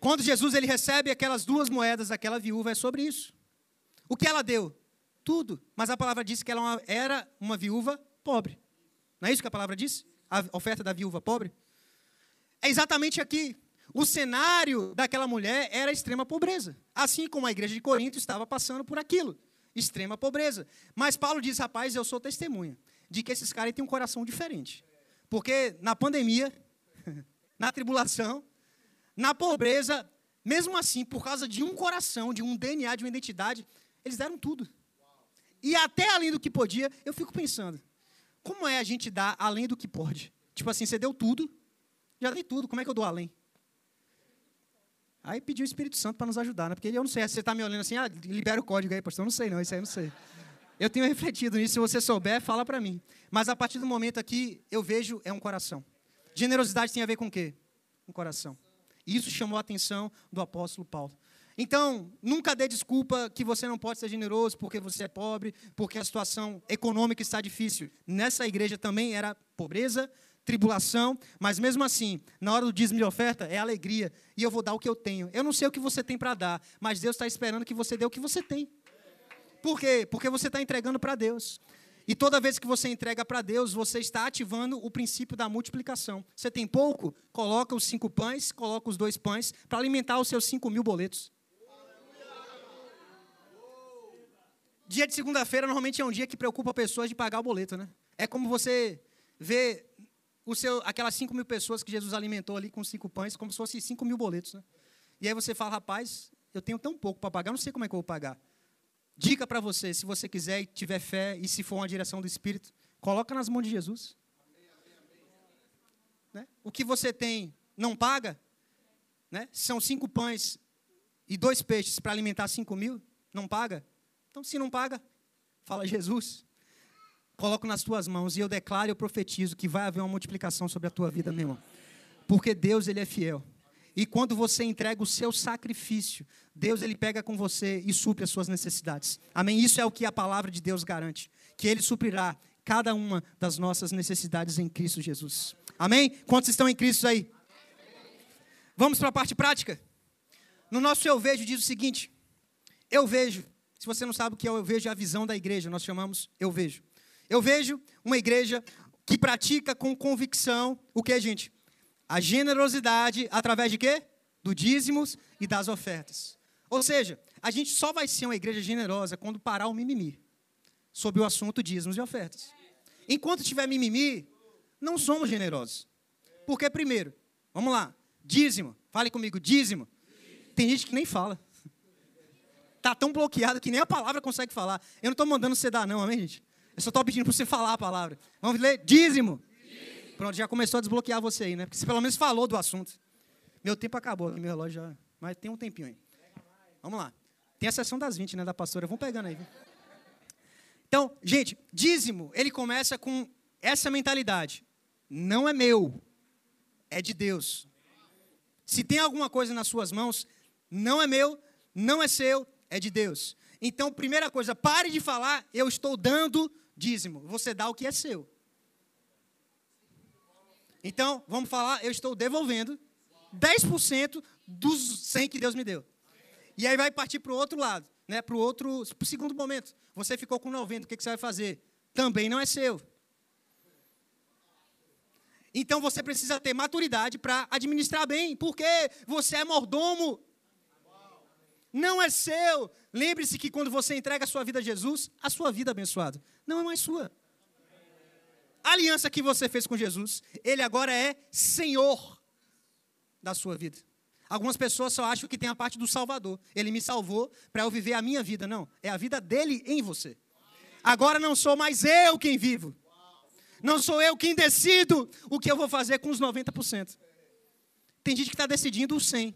Quando Jesus ele recebe aquelas duas moedas daquela viúva, é sobre isso. O que ela deu? Tudo. Mas a palavra disse que ela era uma viúva pobre. Não é isso que a palavra disse? A oferta da viúva pobre? É exatamente aqui. O cenário daquela mulher era extrema pobreza. Assim como a igreja de Corinto estava passando por aquilo. Extrema pobreza. Mas Paulo diz, rapaz, eu sou testemunha de que esses caras têm um coração diferente. Porque na pandemia, na tribulação, na pobreza, mesmo assim, por causa de um coração, de um DNA, de uma identidade, eles deram tudo. E até além do que podia, eu fico pensando, como é a gente dar além do que pode? Tipo assim, você deu tudo, já dei tudo, como é que eu dou além? Aí pediu o Espírito Santo para nos ajudar, né? Porque eu não sei, você está me olhando assim, ah, libera o código aí, pastor. Eu não sei não, isso aí eu não sei. Eu tenho refletido nisso, se você souber, fala para mim. Mas a partir do momento aqui, eu vejo, é um coração. Generosidade tem a ver com o quê? Um coração. Isso chamou a atenção do apóstolo Paulo. Então, nunca dê desculpa que você não pode ser generoso porque você é pobre, porque a situação econômica está difícil. Nessa igreja também era pobreza, tribulação, mas mesmo assim, na hora do dízimo de oferta, é alegria. E eu vou dar o que eu tenho. Eu não sei o que você tem para dar, mas Deus está esperando que você dê o que você tem. Por quê? Porque você está entregando para Deus. E toda vez que você entrega para Deus, você está ativando o princípio da multiplicação. Você tem pouco? Coloca os cinco pães, coloca os dois pães para alimentar os seus cinco mil boletos. Dia de segunda-feira normalmente é um dia que preocupa pessoas de pagar o boleto, né? É como você vê seu, aquelas 5 mil pessoas que Jesus alimentou ali com cinco pães, como se fossem 5 mil boletos. Né? E aí você fala, rapaz, eu tenho tão pouco para pagar, não sei como é que eu vou pagar. Dica para você, se você quiser e tiver fé, e se for uma direção do Espírito, coloca nas mãos de Jesus. Né? O que você tem não paga, né? são cinco pães e dois peixes para alimentar cinco mil, não paga? Então, se não paga, fala Jesus coloco nas tuas mãos e eu declaro e eu profetizo que vai haver uma multiplicação sobre a tua vida, meu irmão. Porque Deus, Ele é fiel. E quando você entrega o seu sacrifício, Deus ele pega com você e supre as suas necessidades. Amém? Isso é o que a palavra de Deus garante, que ele suprirá cada uma das nossas necessidades em Cristo Jesus. Amém? Quantos estão em Cristo aí? Vamos para a parte prática. No nosso eu vejo diz o seguinte: eu vejo. Se você não sabe o que é eu vejo, é a visão da igreja. Nós chamamos eu vejo. Eu vejo uma igreja que pratica com convicção o que, gente? A generosidade através de quê? Do dízimos e das ofertas. Ou seja, a gente só vai ser uma igreja generosa quando parar o mimimi sobre o assunto dízimos e ofertas. Enquanto tiver mimimi, não somos generosos. Porque, primeiro, vamos lá, dízimo, fale comigo, dízimo. Tem gente que nem fala. Está tão bloqueado que nem a palavra consegue falar. Eu não estou mandando você dar, não, amém, gente? Eu só estou pedindo para você falar a palavra. Vamos ler? Dízimo. Dízimo. Pronto, já começou a desbloquear você aí, né? Porque você pelo menos falou do assunto. Meu tempo acabou aqui, meu relógio já. Mas tem um tempinho aí. Vamos lá. Tem a sessão das 20, né, da pastora. Vamos pegando aí. Viu? Então, gente, dízimo, ele começa com essa mentalidade. Não é meu, é de Deus. Se tem alguma coisa nas suas mãos, não é meu, não é seu, é de Deus. Então, primeira coisa, pare de falar, eu estou dando dízimo. Você dá o que é seu. Então, vamos falar, eu estou devolvendo 10% dos 100 que Deus me deu. E aí vai partir para o outro lado, né? para o outro, pro segundo momento. Você ficou com 90, o que, que você vai fazer? Também não é seu. Então você precisa ter maturidade para administrar bem, porque você é mordomo. Não é seu. Lembre-se que quando você entrega a sua vida a Jesus, a sua vida é abençoada não é mais sua. A aliança que você fez com Jesus, ele agora é Senhor da sua vida. Algumas pessoas só acham que tem a parte do Salvador. Ele me salvou para eu viver a minha vida. Não, é a vida dele em você. Agora não sou mais eu quem vivo. Não sou eu quem decido o que eu vou fazer com os 90%. Tem gente que está decidindo os 100.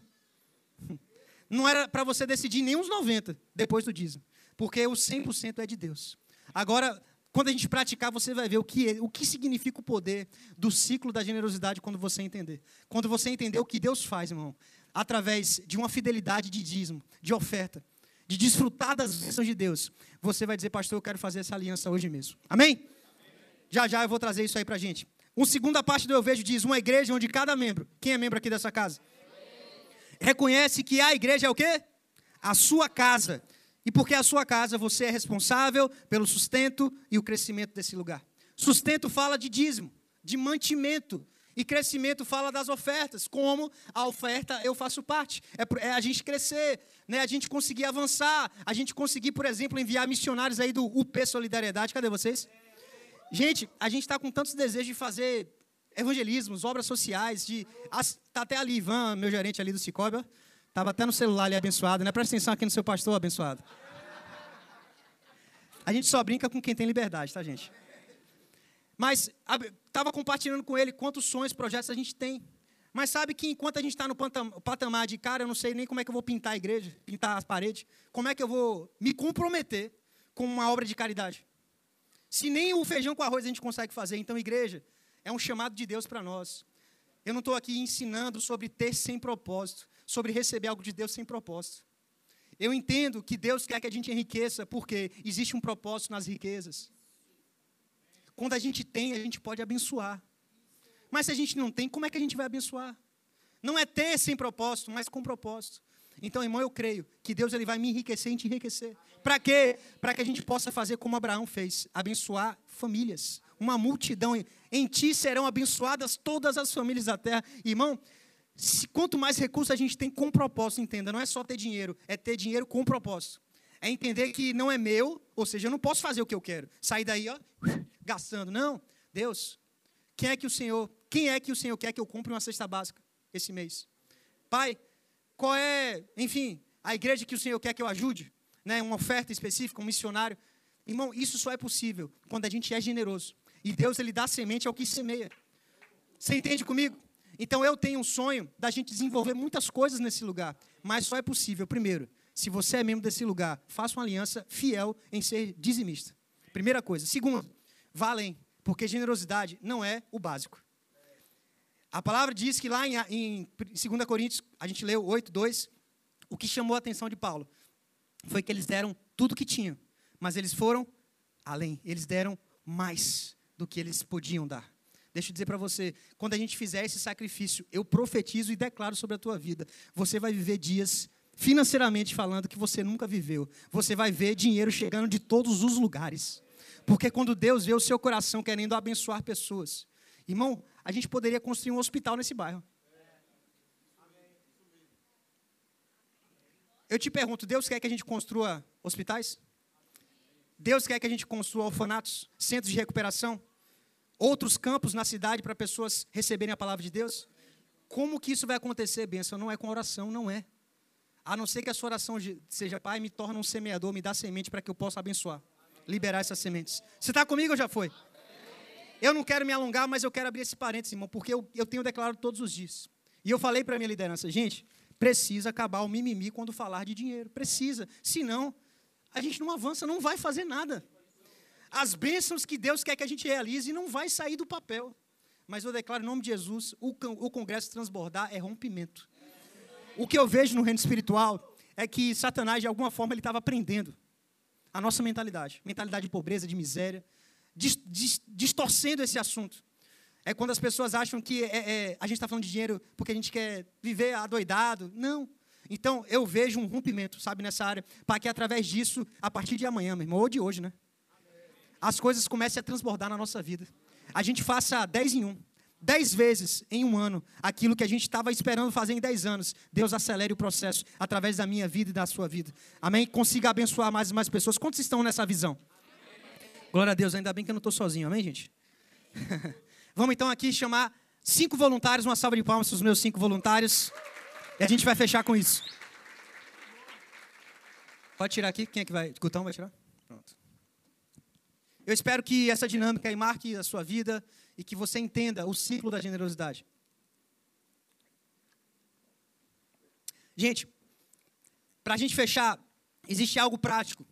Não era para você decidir nem os 90% depois do dízimo. Porque o 100% é de Deus. Agora, quando a gente praticar, você vai ver o que, o que significa o poder do ciclo da generosidade quando você entender. Quando você entender o que Deus faz, irmão, através de uma fidelidade de dízimo, de oferta, de desfrutar das bênçãos de Deus, você vai dizer, pastor, eu quero fazer essa aliança hoje mesmo. Amém? Já já eu vou trazer isso aí pra gente. Uma segunda parte do Eu Vejo diz: uma igreja onde cada membro, quem é membro aqui dessa casa? Reconhece que a igreja é o quê? A sua casa. E porque é a sua casa, você é responsável pelo sustento e o crescimento desse lugar. Sustento fala de dízimo, de mantimento. E crescimento fala das ofertas, como a oferta eu faço parte. É, é, a gente crescer, né? a gente conseguir avançar, a gente conseguir, por exemplo, enviar missionários aí do UP Solidariedade. Cadê vocês? Gente, a gente está com tantos desejos de fazer evangelismos, obras sociais, de. Está até ali, Ivan, meu gerente ali do Cicobi, Estava até no celular ali abençoado, né? Presta atenção aqui no seu pastor abençoado. A gente só brinca com quem tem liberdade, tá, gente? Mas estava compartilhando com ele quantos sonhos, projetos a gente tem. Mas sabe que enquanto a gente está no patamar de, cara, eu não sei nem como é que eu vou pintar a igreja, pintar as paredes, como é que eu vou me comprometer com uma obra de caridade? Se nem o feijão com arroz a gente consegue fazer, então, igreja, é um chamado de Deus para nós. Eu não estou aqui ensinando sobre ter sem propósito sobre receber algo de Deus sem propósito. Eu entendo que Deus quer que a gente enriqueça, porque existe um propósito nas riquezas. Quando a gente tem, a gente pode abençoar. Mas se a gente não tem, como é que a gente vai abençoar? Não é ter sem propósito, mas com propósito. Então, irmão, eu creio que Deus ele vai me enriquecer e te enriquecer. Para quê? Para que a gente possa fazer como Abraão fez, abençoar famílias, uma multidão. Em ti serão abençoadas todas as famílias da terra. Irmão, se, quanto mais recursos a gente tem com propósito, entenda, não é só ter dinheiro, é ter dinheiro com propósito. É entender que não é meu, ou seja, eu não posso fazer o que eu quero. Sair daí, ó, gastando. Não, Deus, quem é que o Senhor, quem é que o Senhor quer que eu compre uma cesta básica esse mês? Pai, qual é, enfim, a igreja que o Senhor quer que eu ajude? Né, uma oferta específica, um missionário. Irmão, isso só é possível quando a gente é generoso. E Deus, Ele dá semente ao que semeia. Você entende comigo? Então eu tenho um sonho da gente desenvolver muitas coisas nesse lugar, mas só é possível, primeiro, se você é membro desse lugar, faça uma aliança fiel em ser dizimista. Primeira coisa. Segundo, vá além, porque generosidade não é o básico. A palavra diz que lá em, em 2 Coríntios, a gente leu 8, 2, o que chamou a atenção de Paulo foi que eles deram tudo que tinham, mas eles foram além, eles deram mais do que eles podiam dar. Deixa eu dizer para você, quando a gente fizer esse sacrifício, eu profetizo e declaro sobre a tua vida. Você vai viver dias financeiramente falando que você nunca viveu. Você vai ver dinheiro chegando de todos os lugares. Porque quando Deus vê o seu coração querendo abençoar pessoas, irmão, a gente poderia construir um hospital nesse bairro. Eu te pergunto, Deus quer que a gente construa hospitais? Deus quer que a gente construa orfanatos, centros de recuperação? Outros campos na cidade para pessoas receberem a palavra de Deus? Como que isso vai acontecer, bênção? Não é com oração, não é. A não ser que a sua oração seja, Pai, me torna um semeador, me dá semente para que eu possa abençoar. liberar essas sementes. Você está comigo ou já foi? Eu não quero me alongar, mas eu quero abrir esse parênteses, irmão, porque eu, eu tenho declarado todos os dias. E eu falei para a minha liderança, gente, precisa acabar o mimimi quando falar de dinheiro. Precisa. Senão, a gente não avança, não vai fazer nada. As bênçãos que Deus quer que a gente realize não vai sair do papel. Mas eu declaro em nome de Jesus, o, congresso transbordar é rompimento. O que eu vejo no reino espiritual é que Satanás, de alguma forma, ele estava aprendendo a nossa mentalidade. Mentalidade de pobreza, de miséria. distorcendo esse assunto. É quando as pessoas acham que é, é, a gente está falando de dinheiro porque a gente quer viver adoidado. Não. Então, eu vejo um rompimento, sabe, nessa área, para que através disso, a partir de amanhã, meu irmão, ou de hoje, né? As coisas comecem a transbordar na nossa vida. A gente faça 10 em 1. 10 vezes em um ano aquilo que a gente estava esperando fazer em 10 anos. Deus acelere o processo através da minha vida e da sua vida. Amém? Consiga abençoar mais e mais pessoas. Quantos estão nessa visão? Glória a Deus, ainda bem que eu não estou sozinho. Amém, gente? Vamos então aqui chamar cinco voluntários, uma salva de palmas para os meus cinco voluntários. E a gente vai fechar com isso. Pode tirar aqui? Quem é que vai? Gutão vai tirar? Eu espero que essa dinâmica aí marque a sua vida e que você entenda o ciclo da generosidade. Gente, para a gente fechar, existe algo prático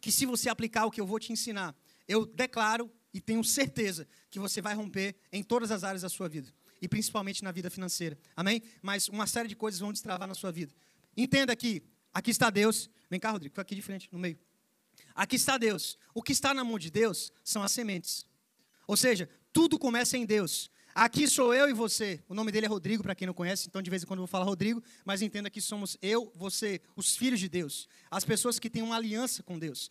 que, se você aplicar o que eu vou te ensinar, eu declaro e tenho certeza que você vai romper em todas as áreas da sua vida, e principalmente na vida financeira. Amém? Mas uma série de coisas vão destravar na sua vida. Entenda que aqui está Deus. Vem cá, Rodrigo, aqui de frente, no meio. Aqui está Deus. O que está na mão de Deus são as sementes. Ou seja, tudo começa em Deus. Aqui sou eu e você. O nome dele é Rodrigo, para quem não conhece, então de vez em quando eu vou falar Rodrigo, mas entenda que somos eu, você, os filhos de Deus. As pessoas que têm uma aliança com Deus.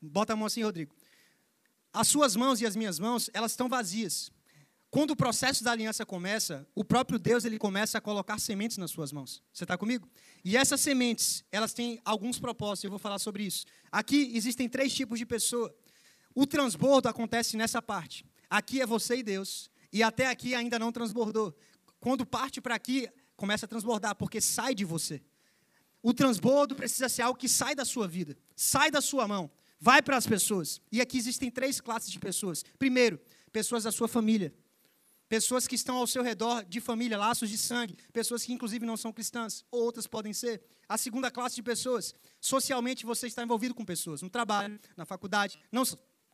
Bota a mão assim, Rodrigo. As suas mãos e as minhas mãos, elas estão vazias. Quando o processo da aliança começa, o próprio Deus ele começa a colocar sementes nas suas mãos. Você está comigo? E essas sementes, elas têm alguns propósitos, eu vou falar sobre isso. Aqui existem três tipos de pessoa. O transbordo acontece nessa parte. Aqui é você e Deus. E até aqui ainda não transbordou. Quando parte para aqui, começa a transbordar, porque sai de você. O transbordo precisa ser algo que sai da sua vida, sai da sua mão. Vai para as pessoas. E aqui existem três classes de pessoas. Primeiro, pessoas da sua família. Pessoas que estão ao seu redor de família, laços de sangue. Pessoas que, inclusive, não são cristãs. Ou outras podem ser. A segunda classe de pessoas. Socialmente, você está envolvido com pessoas. No trabalho, na faculdade. Não,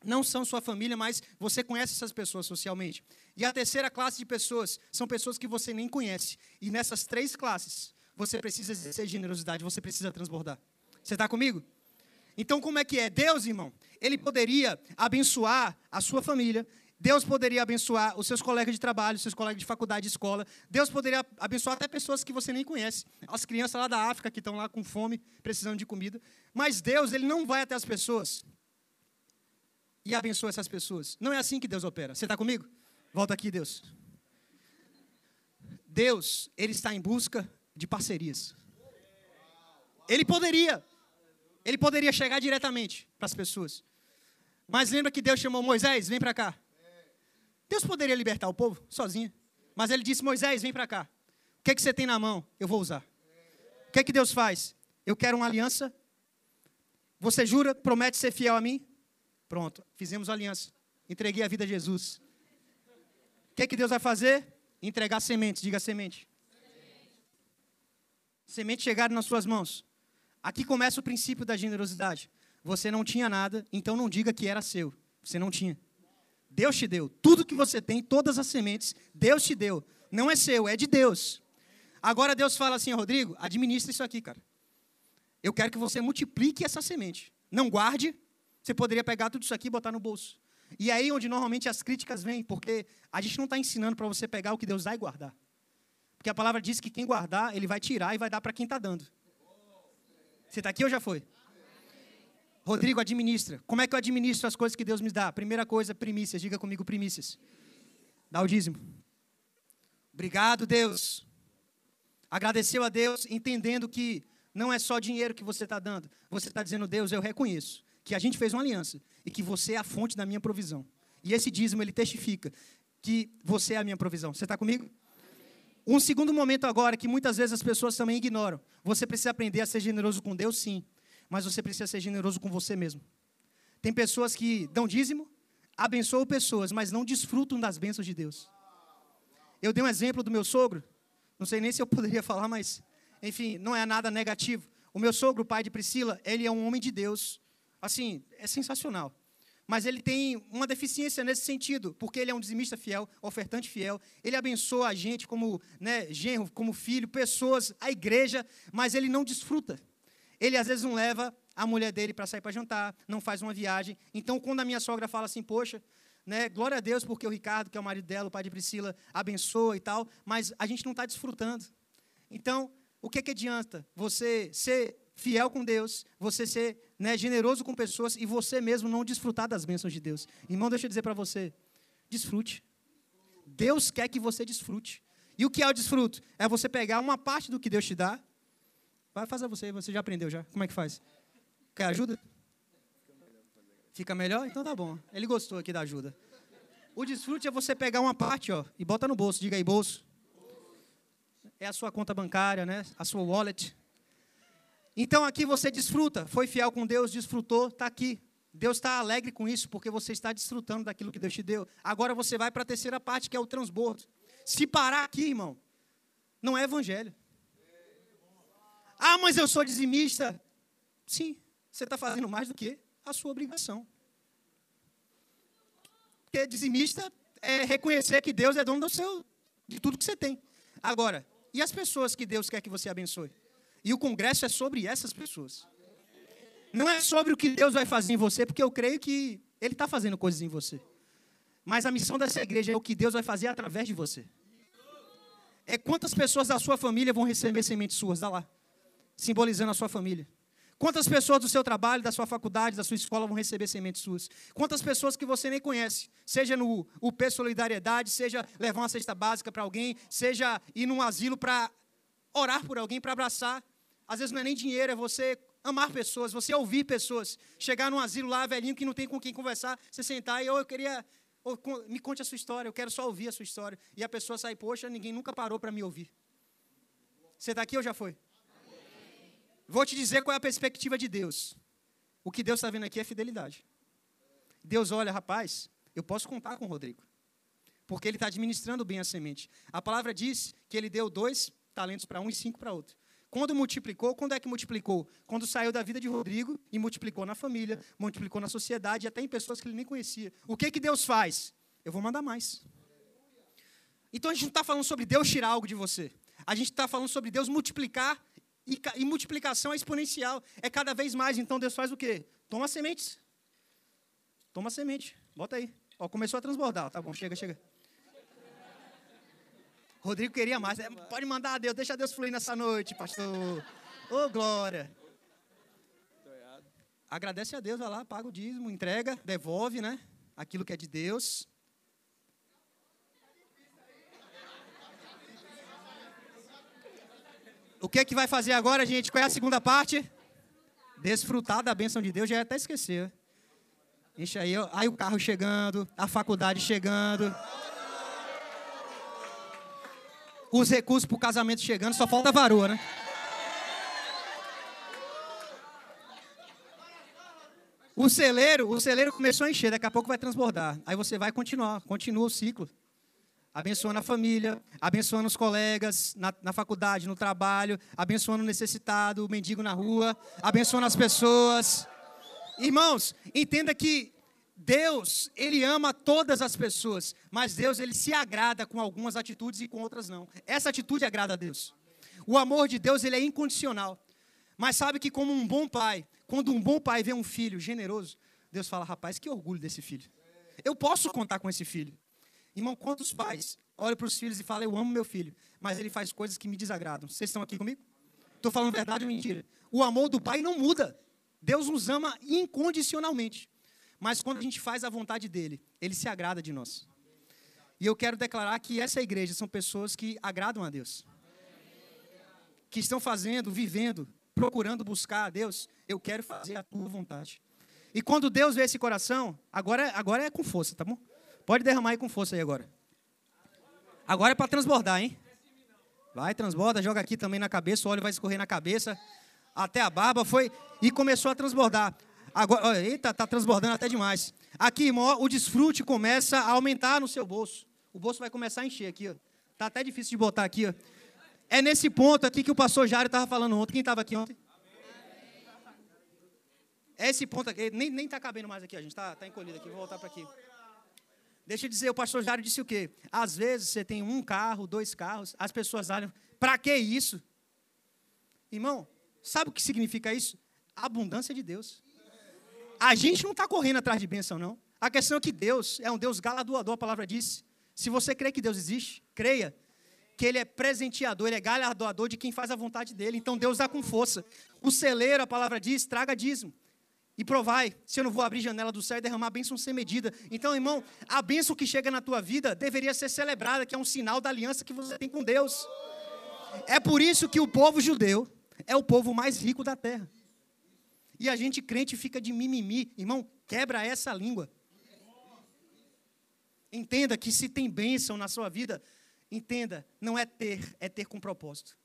não são sua família, mas você conhece essas pessoas socialmente. E a terceira classe de pessoas são pessoas que você nem conhece. E nessas três classes, você precisa exercer generosidade, você precisa transbordar. Você está comigo? Então, como é que é? Deus, irmão, ele poderia abençoar a sua família, Deus poderia abençoar os seus colegas de trabalho, os seus colegas de faculdade, de escola. Deus poderia abençoar até pessoas que você nem conhece. As crianças lá da África que estão lá com fome, precisando de comida. Mas Deus, ele não vai até as pessoas e abençoa essas pessoas. Não é assim que Deus opera. Você está comigo? Volta aqui, Deus. Deus, ele está em busca de parcerias. Ele poderia ele poderia chegar diretamente para as pessoas. Mas lembra que Deus chamou Moisés, vem para cá. Deus poderia libertar o povo sozinho. Mas ele disse, Moisés, vem para cá. O que, é que você tem na mão? Eu vou usar. O que, é que Deus faz? Eu quero uma aliança. Você jura, promete ser fiel a mim? Pronto, fizemos aliança. Entreguei a vida a Jesus. O que, é que Deus vai fazer? Entregar sementes, diga semente. Semente, semente chegaram nas suas mãos. Aqui começa o princípio da generosidade. Você não tinha nada, então não diga que era seu. Você não tinha. Deus te deu. Tudo que você tem, todas as sementes, Deus te deu. Não é seu, é de Deus. Agora Deus fala assim, Rodrigo, administra isso aqui, cara. Eu quero que você multiplique essa semente. Não guarde. Você poderia pegar tudo isso aqui e botar no bolso. E aí onde normalmente as críticas vêm, porque a gente não está ensinando para você pegar o que Deus dá e guardar. Porque a palavra diz que quem guardar, ele vai tirar e vai dar para quem está dando. Você está aqui ou já foi? Rodrigo, administra. Como é que eu administro as coisas que Deus me dá? Primeira coisa, primícias. Diga comigo, primícias. Dá o dízimo. Obrigado, Deus. Agradeceu a Deus, entendendo que não é só dinheiro que você está dando. Você está dizendo, Deus, eu reconheço que a gente fez uma aliança e que você é a fonte da minha provisão. E esse dízimo, ele testifica que você é a minha provisão. Você está comigo? Um segundo momento agora que muitas vezes as pessoas também ignoram. Você precisa aprender a ser generoso com Deus, sim, mas você precisa ser generoso com você mesmo. Tem pessoas que dão dízimo, abençoam pessoas, mas não desfrutam das bênçãos de Deus. Eu dei um exemplo do meu sogro, não sei nem se eu poderia falar, mas, enfim, não é nada negativo. O meu sogro, o pai de Priscila, ele é um homem de Deus. Assim, é sensacional. Mas ele tem uma deficiência nesse sentido, porque ele é um dizimista fiel, ofertante fiel. Ele abençoa a gente como né, genro, como filho, pessoas, a igreja, mas ele não desfruta. Ele às vezes não leva a mulher dele para sair para jantar, não faz uma viagem. Então, quando a minha sogra fala assim, poxa, né, glória a Deus porque o Ricardo, que é o marido dela, o pai de Priscila, abençoa e tal, mas a gente não está desfrutando. Então, o que, que adianta você ser fiel com Deus, você ser né, generoso com pessoas e você mesmo não desfrutar das bênçãos de Deus. Irmão, deixa eu dizer para você, desfrute. Deus quer que você desfrute. E o que é o desfruto? É você pegar uma parte do que Deus te dá. Vai fazer você, você já aprendeu já. Como é que faz? Quer ajuda? Fica melhor? Então tá bom. Ele gostou aqui da ajuda. O desfrute é você pegar uma parte, ó, e bota no bolso. Diga aí, bolso. É a sua conta bancária, né? A sua wallet. Então aqui você desfruta, foi fiel com Deus, desfrutou, está aqui. Deus está alegre com isso, porque você está desfrutando daquilo que Deus te deu. Agora você vai para a terceira parte, que é o transbordo. Se parar aqui, irmão, não é evangelho. Ah, mas eu sou dizimista. Sim, você está fazendo mais do que a sua obrigação. Porque dizimista é reconhecer que Deus é dono do seu, de tudo que você tem. Agora, e as pessoas que Deus quer que você abençoe? E o congresso é sobre essas pessoas. Não é sobre o que Deus vai fazer em você, porque eu creio que Ele está fazendo coisas em você. Mas a missão dessa igreja é o que Deus vai fazer através de você. É quantas pessoas da sua família vão receber sementes suas, dá lá. Simbolizando a sua família. Quantas pessoas do seu trabalho, da sua faculdade, da sua escola vão receber sementes suas? Quantas pessoas que você nem conhece, seja no UP Solidariedade, seja levar uma cesta básica para alguém, seja ir num asilo para orar por alguém, para abraçar. Às vezes não é nem dinheiro, é você amar pessoas, você ouvir pessoas. Chegar num asilo lá, velhinho, que não tem com quem conversar, você sentar e oh, eu queria. Oh, me conte a sua história, eu quero só ouvir a sua história. E a pessoa sai, poxa, ninguém nunca parou para me ouvir. Você está aqui ou já foi? Vou te dizer qual é a perspectiva de Deus. O que Deus está vendo aqui é fidelidade. Deus olha, rapaz, eu posso contar com o Rodrigo. Porque ele está administrando bem a semente. A palavra diz que ele deu dois talentos para um e cinco para outro. Quando multiplicou, quando é que multiplicou? Quando saiu da vida de Rodrigo e multiplicou na família, multiplicou na sociedade e até em pessoas que ele nem conhecia. O que, que Deus faz? Eu vou mandar mais. Então a gente não está falando sobre Deus tirar algo de você. A gente está falando sobre Deus multiplicar e, e, multiplicação é exponencial. É cada vez mais. Então Deus faz o quê? Toma sementes. Toma semente. Bota aí. Ó, começou a transbordar. Tá bom, chega, chega. Rodrigo queria mais. É, pode mandar a Deus, deixa Deus fluir nessa noite, pastor. Ô, oh, glória. Agradece a Deus, vai lá, paga o dízimo, entrega, devolve, né? Aquilo que é de Deus. O que é que vai fazer agora, gente? Qual é a segunda parte? Desfrutar da bênção de Deus, já até esquecer. Enche aí, aí o carro chegando, a faculdade chegando os recursos para o casamento chegando, só falta varoa, né? O celeiro, o celeiro começou a encher, daqui a pouco vai transbordar. Aí você vai continuar, continua o ciclo. Abençoando a família, abençoando os colegas na, na faculdade, no trabalho, abençoando o necessitado, o mendigo na rua, abençoando as pessoas. Irmãos, entenda que Deus, ele ama todas as pessoas, mas Deus ele se agrada com algumas atitudes e com outras não. Essa atitude agrada a Deus. O amor de Deus ele é incondicional. Mas sabe que como um bom pai, quando um bom pai vê um filho generoso, Deus fala: "Rapaz, que orgulho desse filho. Eu posso contar com esse filho". Irmão, quantos pais olham para os filhos e falam: "Eu amo meu filho", mas ele faz coisas que me desagradam. Vocês estão aqui comigo? Estou falando verdade ou mentira? O amor do pai não muda. Deus nos ama incondicionalmente. Mas quando a gente faz a vontade dele, ele se agrada de nós. E eu quero declarar que essa igreja são pessoas que agradam a Deus. Que estão fazendo, vivendo, procurando buscar a Deus. Eu quero fazer a tua vontade. E quando Deus vê esse coração, agora, agora é com força, tá bom? Pode derramar aí com força aí agora. Agora é para transbordar, hein? Vai, transborda, joga aqui também na cabeça, o óleo vai escorrer na cabeça, até a barba, foi e começou a transbordar. Agora, eita, tá transbordando até demais. Aqui, irmão, o desfrute começa a aumentar no seu bolso. O bolso vai começar a encher aqui, ó. Tá até difícil de botar aqui, ó. É nesse ponto aqui que o pastor Jário estava falando ontem. Quem estava aqui ontem? É esse ponto aqui. Nem, nem tá cabendo mais aqui, a gente tá, tá encolhido aqui. Vou voltar para aqui. Deixa eu dizer, o pastor Jário disse o quê? Às vezes você tem um carro, dois carros, as pessoas olham, para que isso? Irmão, sabe o que significa isso? A abundância de Deus. A gente não está correndo atrás de bênção, não. A questão é que Deus é um Deus galardoador, a palavra diz. Se você crê que Deus existe, creia que Ele é presenteador, Ele é galardoador de quem faz a vontade dEle. Então Deus dá com força. O celeiro, a palavra diz, traga dízimo. E provai, se eu não vou abrir janela do céu e derramar bênção sem medida. Então, irmão, a bênção que chega na tua vida deveria ser celebrada, que é um sinal da aliança que você tem com Deus. É por isso que o povo judeu é o povo mais rico da terra. E a gente crente fica de mimimi. Irmão, quebra essa língua. Entenda que se tem bênção na sua vida, entenda, não é ter, é ter com propósito.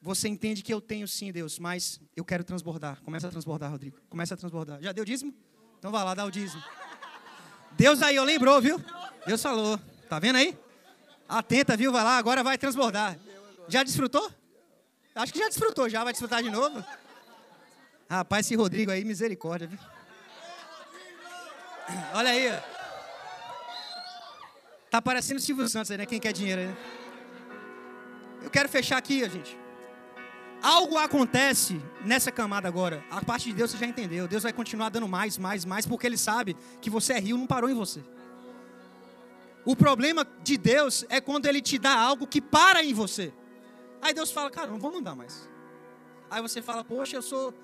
Você entende que eu tenho sim, Deus, mas eu quero transbordar. Começa a transbordar, Rodrigo. Começa a transbordar. Já deu dízimo? Então vai lá, dá o dízimo. Deus aí, eu lembrou, viu? Deus falou. Tá vendo aí? Atenta, viu? Vai lá, agora vai transbordar. Já desfrutou? Acho que já desfrutou, já vai desfrutar de novo. Rapaz, esse Rodrigo aí, misericórdia, viu? Olha aí. Tá parecendo o Silvio Santos aí, né? Quem quer dinheiro aí, né? Eu quero fechar aqui, gente. Algo acontece nessa camada agora. A parte de Deus você já entendeu. Deus vai continuar dando mais, mais, mais, porque Ele sabe que você é rio, não parou em você. O problema de Deus é quando Ele te dá algo que para em você. Aí Deus fala, cara, não vou mandar mais. Aí você fala, poxa, eu sou,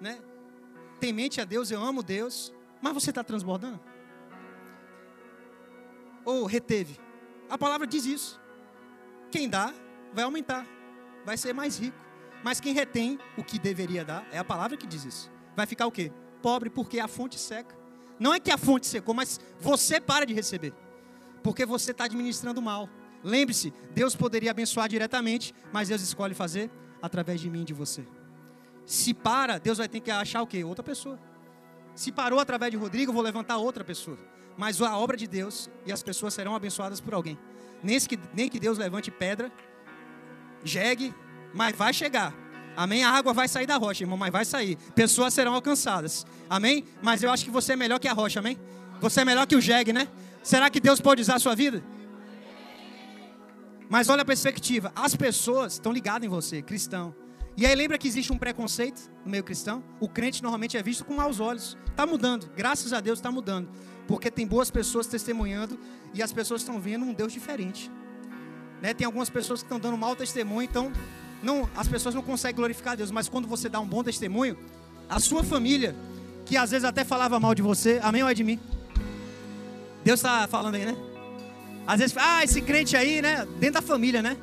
né, temente a Deus, eu amo Deus, mas você está transbordando? Ou reteve? A palavra diz isso. Quem dá, vai aumentar, vai ser mais rico. Mas quem retém o que deveria dar, é a palavra que diz isso. Vai ficar o quê? Pobre porque a fonte seca. Não é que a fonte secou, mas você para de receber. Porque você está administrando mal. Lembre-se, Deus poderia abençoar diretamente, mas Deus escolhe fazer através de mim e de você. Se para, Deus vai ter que achar o quê? Outra pessoa. Se parou através de Rodrigo, vou levantar outra pessoa. Mas a obra de Deus e as pessoas serão abençoadas por alguém. Nem que, nem que Deus levante pedra, jegue, mas vai chegar. Amém? A água vai sair da rocha, irmão, mas vai sair. Pessoas serão alcançadas. Amém? Mas eu acho que você é melhor que a rocha, amém? Você é melhor que o jegue, né? Será que Deus pode usar a sua vida? Mas olha a perspectiva. As pessoas estão ligadas em você, cristão. E aí lembra que existe um preconceito no meio cristão? O crente normalmente é visto com maus olhos. Está mudando. Graças a Deus está mudando. Porque tem boas pessoas testemunhando e as pessoas estão vendo um Deus diferente. Né? Tem algumas pessoas que estão dando mau testemunho, então não, as pessoas não conseguem glorificar Deus, mas quando você dá um bom testemunho, a sua família, que às vezes até falava mal de você, amém ou é de mim? Deus está falando aí, né? Às vezes, ah, esse crente aí, né? Dentro da família, né?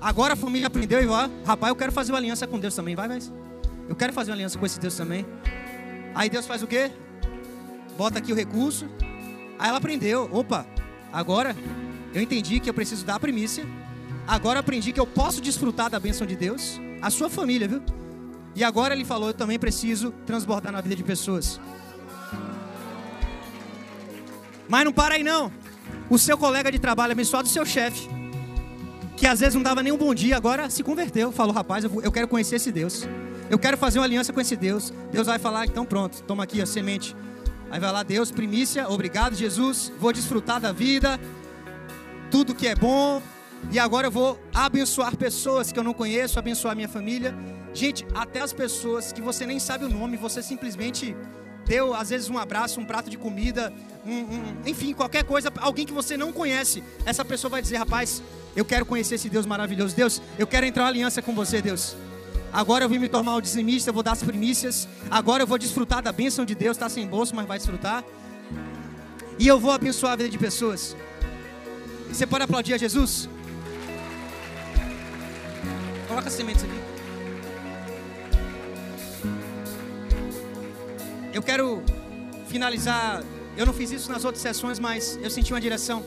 Agora a família aprendeu e vai, rapaz, eu quero fazer uma aliança com Deus também, vai, vai. Eu quero fazer uma aliança com esse Deus também. Aí Deus faz o quê? Bota aqui o recurso. Aí ela aprendeu, opa, agora eu entendi que eu preciso dar a primícia Agora aprendi que eu posso desfrutar da bênção de Deus, a sua família, viu? E agora ele falou, eu também preciso transbordar na vida de pessoas. Mas não para aí não. O seu colega de trabalho abençoado, o seu chefe, que às vezes não dava nem um bom dia, agora se converteu. Falou, rapaz, eu quero conhecer esse Deus. Eu quero fazer uma aliança com esse Deus. Deus vai falar, então pronto, toma aqui a semente. Aí vai lá, Deus, primícia, obrigado Jesus, vou desfrutar da vida, tudo que é bom, e agora eu vou abençoar pessoas que eu não conheço, abençoar minha família. Gente, até as pessoas que você nem sabe o nome, você simplesmente deu, às vezes, um abraço, um prato de comida, um, um, enfim, qualquer coisa, alguém que você não conhece. Essa pessoa vai dizer: rapaz, eu quero conhecer esse Deus maravilhoso. Deus, eu quero entrar em aliança com você, Deus. Agora eu vim me tornar um dizimista, eu vou dar as primícias. Agora eu vou desfrutar da bênção de Deus. Está sem bolso, mas vai desfrutar. E eu vou abençoar a vida de pessoas. Você pode aplaudir a Jesus? Coloca as sementes aqui. Eu quero finalizar. Eu não fiz isso nas outras sessões, mas eu senti uma direção.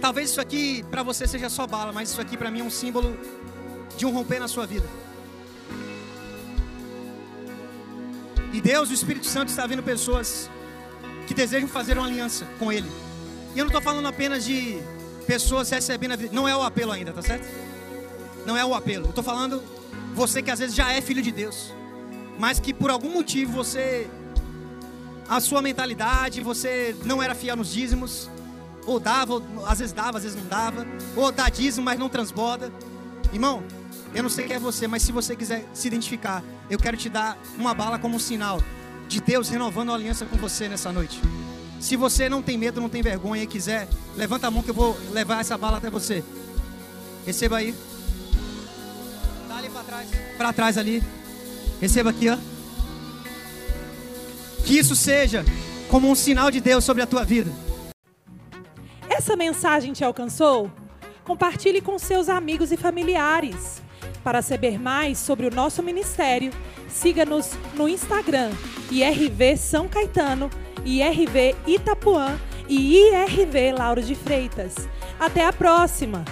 Talvez isso aqui para você seja só bala, mas isso aqui para mim é um símbolo de um romper na sua vida. E Deus, o Espírito Santo, está vendo pessoas que desejam fazer uma aliança com Ele. E eu não estou falando apenas de pessoas recebendo a vida. Não é o apelo ainda, tá certo? Não é o apelo. Eu estou falando você que às vezes já é filho de Deus, mas que por algum motivo você. A sua mentalidade, você não era fiel nos dízimos, ou dava, ou, às vezes dava, às vezes não dava, ou dá dízimo, mas não transborda. Irmão, eu não sei quem é você, mas se você quiser se identificar, eu quero te dar uma bala como um sinal de Deus renovando a aliança com você nessa noite. Se você não tem medo, não tem vergonha e quiser, levanta a mão que eu vou levar essa bala até você. Receba aí. Trás. Para trás ali. Receba aqui, ó. Que isso seja como um sinal de Deus sobre a tua vida. Essa mensagem te alcançou? Compartilhe com seus amigos e familiares. Para saber mais sobre o nosso ministério, siga-nos no Instagram, IRV São Caetano, IRV Itapuã e IRV Lauro de Freitas. Até a próxima!